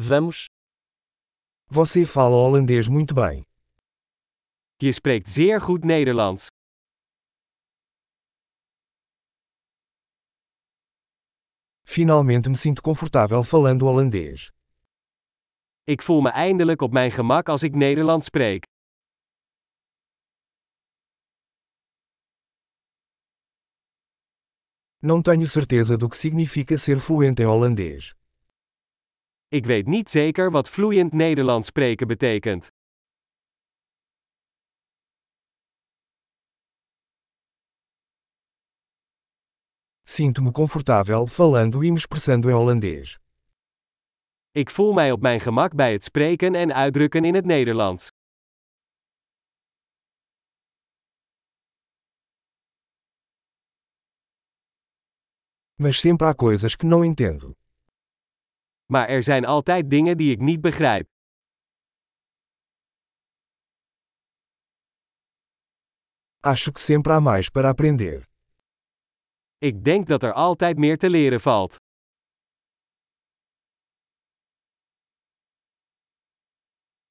Vamos. Você fala holandês muito bem. Je spreekt zeer goed Nederlands. Finalmente me sinto confortável falando holandês. Ik voel me eindelijk op mijn gemak als ik Nederlands spreek. Não tenho certeza do que significa ser fluente em holandês. Ik weet niet zeker wat vloeiend Nederlands spreken betekent. Sinto-me confortável falando e me expressando em holandês. Ik voel mij op mijn gemak bij het spreken en uitdrukken in het Nederlands. Mas sempre há coisas que não entendo. Maar er zijn altijd dingen die ik niet begrijp. Acho que sempre há mais para aprender. Ik denk dat er altijd meer te leren valt.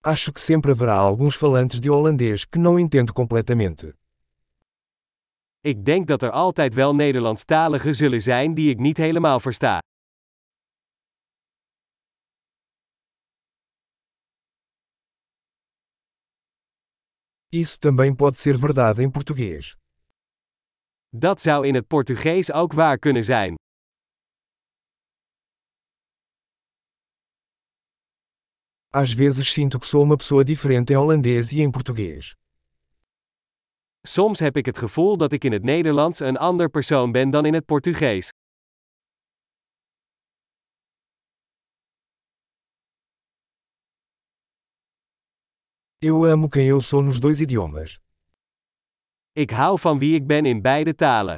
Acho que sempre haverá alguns falantes de holandês que não entendo completamente. Ik denk dat er altijd wel Nederlandstaligen zullen zijn die ik niet helemaal versta. Isso também pode ser verdade em português. Dat zou in het Portugees ook waar kunnen zijn. Às vezes sinto que sou uma pessoa diferente em holandês e em português. Soms heb ik het gevoel dat ik in het Nederlands een ander persoon ben dan in het Portugees. Eu amo quem eu sou nos dois idiomas. Ik hou van wie ik ben in beide talen.